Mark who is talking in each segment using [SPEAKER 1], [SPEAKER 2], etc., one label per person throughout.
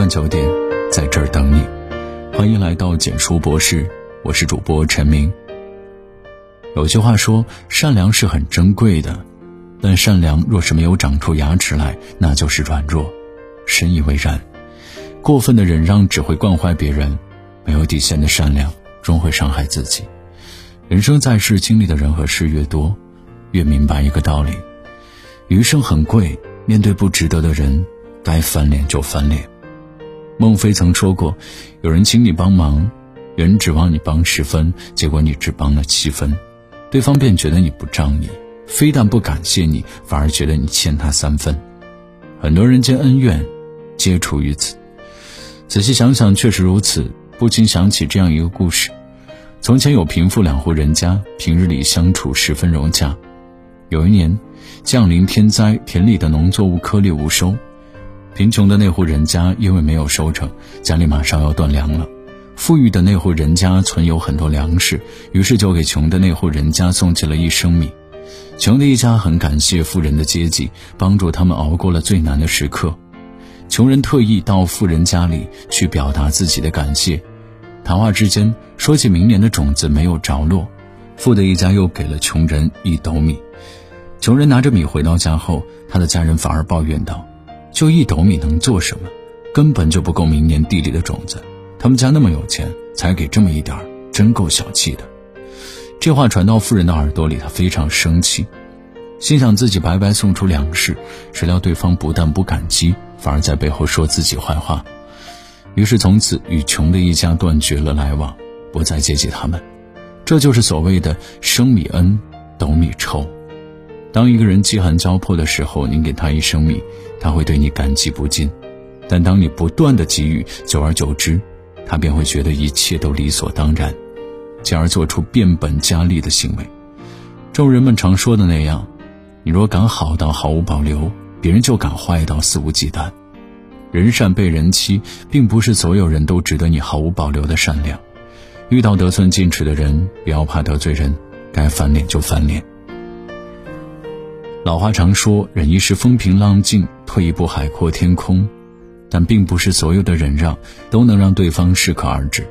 [SPEAKER 1] 晚九点，在这儿等你。欢迎来到简书博士，我是主播陈明。有句话说，善良是很珍贵的，但善良若是没有长出牙齿来，那就是软弱。深以为然。过分的忍让只会惯坏别人，没有底线的善良终会伤害自己。人生在世，经历的人和事越多，越明白一个道理：余生很贵，面对不值得的人，该翻脸就翻脸。孟非曾说过：“有人请你帮忙，有人指望你帮十分，结果你只帮了七分，对方便觉得你不仗义，非但不感谢你，反而觉得你欠他三分。很多人间恩怨，皆出于此。仔细想想，确实如此，不禁想起这样一个故事：从前有贫富两户人家，平日里相处十分融洽。有一年，降临天灾，田里的农作物颗粒无收。”贫穷的那户人家因为没有收成，家里马上要断粮了。富裕的那户人家存有很多粮食，于是就给穷的那户人家送去了一升米。穷的一家很感谢富人的接济，帮助他们熬过了最难的时刻。穷人特意到富人家里去表达自己的感谢，谈话之间说起明年的种子没有着落，富的一家又给了穷人一斗米。穷人拿着米回到家后，他的家人反而抱怨道。就一斗米能做什么？根本就不够明年地里的种子。他们家那么有钱，才给这么一点儿，真够小气的。这话传到富人的耳朵里，他非常生气，心想自己白白送出粮食，谁料对方不但不感激，反而在背后说自己坏话。于是从此与穷的一家断绝了来往，不再接济他们。这就是所谓的“升米恩，斗米仇”。当一个人饥寒交迫的时候，您给他一升米，他会对你感激不尽；但当你不断的给予，久而久之，他便会觉得一切都理所当然，进而做出变本加厉的行为。正如人们常说的那样，你若敢好到毫无保留，别人就敢坏到肆无忌惮。人善被人欺，并不是所有人都值得你毫无保留的善良。遇到得寸进尺的人，不要怕得罪人，该翻脸就翻脸。老话常说：“忍一时风平浪静，退一步海阔天空。”但并不是所有的忍让都能让对方适可而止。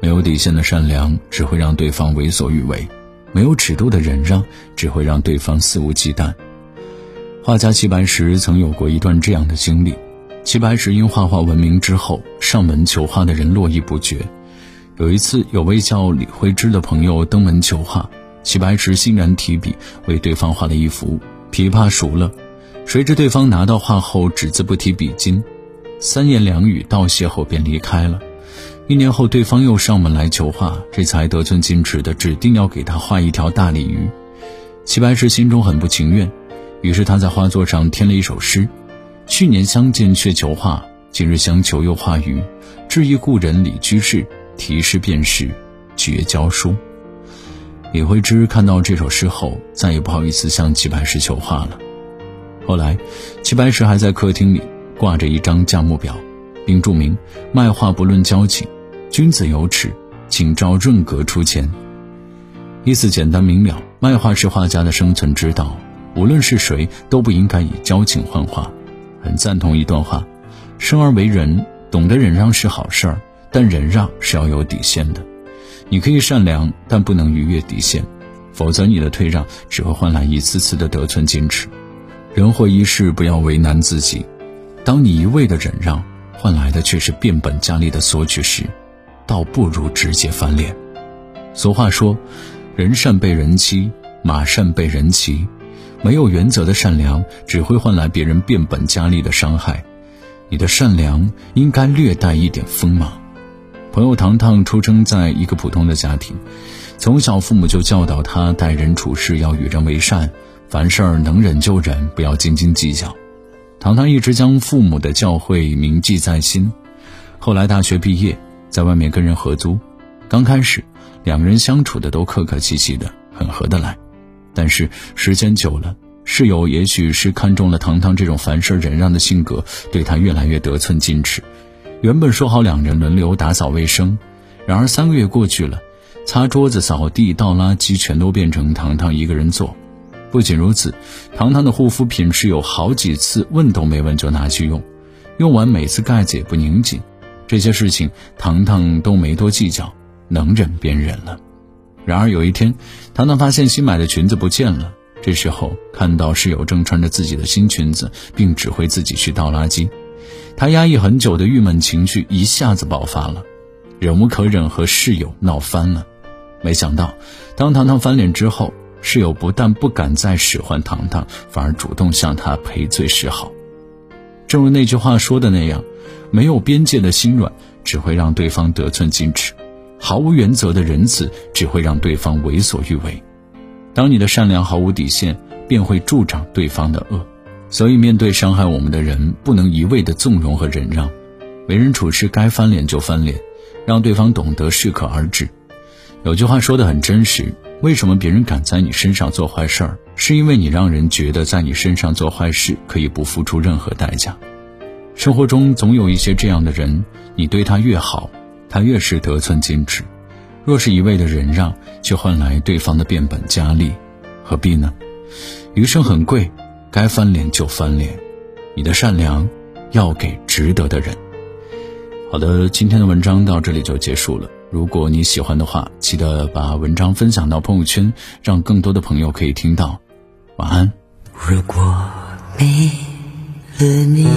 [SPEAKER 1] 没有底线的善良只会让对方为所欲为，没有尺度的忍让只会让对方肆无忌惮。画家齐白石曾有过一段这样的经历：齐白石因画画闻名之后，上门求画的人络绎不绝。有一次，有位叫李慧芝的朋友登门求画，齐白石欣然提笔为对方画了一幅。琵琶熟了，谁知对方拿到画后只字不提笔尖，三言两语道谢后便离开了。一年后，对方又上门来求画，这才得寸进尺的指定要给他画一条大鲤鱼。齐白石心中很不情愿，于是他在画作上添了一首诗：“去年相见却求画，今日相求又画鱼。致意故人李居士，题诗便是绝交书。”李慧芝看到这首诗后，再也不好意思向齐白石求画了。后来，齐白石还在客厅里挂着一张价目表，并注明：“卖画不论交情，君子有耻，请照润格出钱。”意思简单明了，卖画是画家的生存之道，无论是谁都不应该以交情换画。很赞同一段话：“生而为人，懂得忍让是好事儿，但忍让是要有底线的。”你可以善良，但不能逾越底线，否则你的退让只会换来一次次的得寸进尺。人活一世，不要为难自己。当你一味的忍让，换来的却是变本加厉的索取时，倒不如直接翻脸。俗话说：“人善被人欺，马善被人骑。”没有原则的善良，只会换来别人变本加厉的伤害。你的善良应该略带一点锋芒。朋友糖糖出生在一个普通的家庭，从小父母就教导他待人处事要与人为善，凡事能忍就忍，不要斤斤计较。糖糖一直将父母的教诲铭记在心。后来大学毕业，在外面跟人合租，刚开始两个人相处的都客客气气的，很合得来。但是时间久了，室友也许是看中了糖糖这种凡事忍让的性格，对他越来越得寸进尺。原本说好两人轮流打扫卫生，然而三个月过去了，擦桌子、扫地、倒垃圾全都变成糖糖一个人做。不仅如此，糖糖的护肤品是有好几次问都没问就拿去用，用完每次盖子也不拧紧，这些事情糖糖都没多计较，能忍便忍了。然而有一天，糖糖发现新买的裙子不见了。这时候看到室友正穿着自己的新裙子，并指挥自己去倒垃圾，他压抑很久的郁闷情绪一下子爆发了，忍无可忍和室友闹翻了。没想到，当糖糖翻脸之后，室友不但不敢再使唤糖糖，反而主动向他赔罪示好。正如那句话说的那样，没有边界的心软只会让对方得寸进尺，毫无原则的仁慈只会让对方为所欲为。当你的善良毫无底线，便会助长对方的恶。所以，面对伤害我们的人，不能一味的纵容和忍让，为人处事该翻脸就翻脸，让对方懂得适可而止。有句话说的很真实：为什么别人敢在你身上做坏事儿？是因为你让人觉得在你身上做坏事可以不付出任何代价。生活中总有一些这样的人，你对他越好，他越是得寸进尺。若是一味的忍让，却换来对方的变本加厉，何必呢？余生很贵，该翻脸就翻脸。你的善良，要给值得的人。好的，今天的文章到这里就结束了。如果你喜欢的话，记得把文章分享到朋友圈，让更多的朋友可以听到。晚安。
[SPEAKER 2] 如果没了你，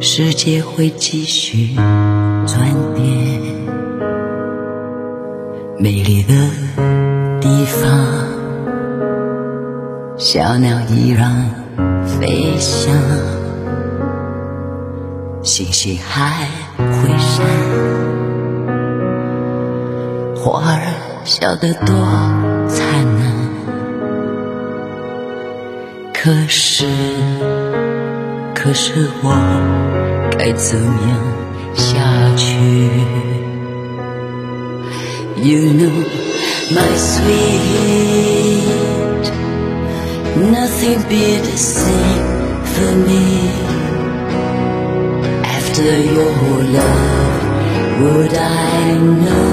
[SPEAKER 2] 世界会继续。转变，美丽的地方，小鸟依然飞翔，星星还会闪，花儿笑得多灿烂。可是，可是我该怎样？下去。You know, my sweet, nothing be the same for me. After your love, would I know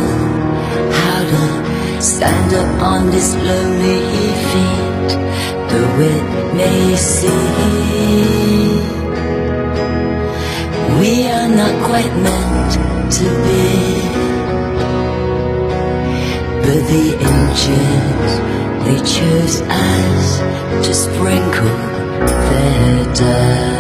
[SPEAKER 2] how to stand up on this lonely feet? The wind may see. We are not quite meant to be But the angels, they chose us to sprinkle their dust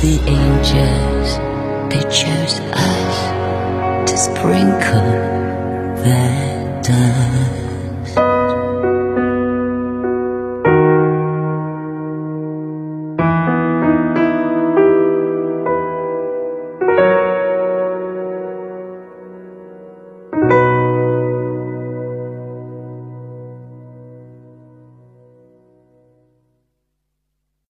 [SPEAKER 2] the angel.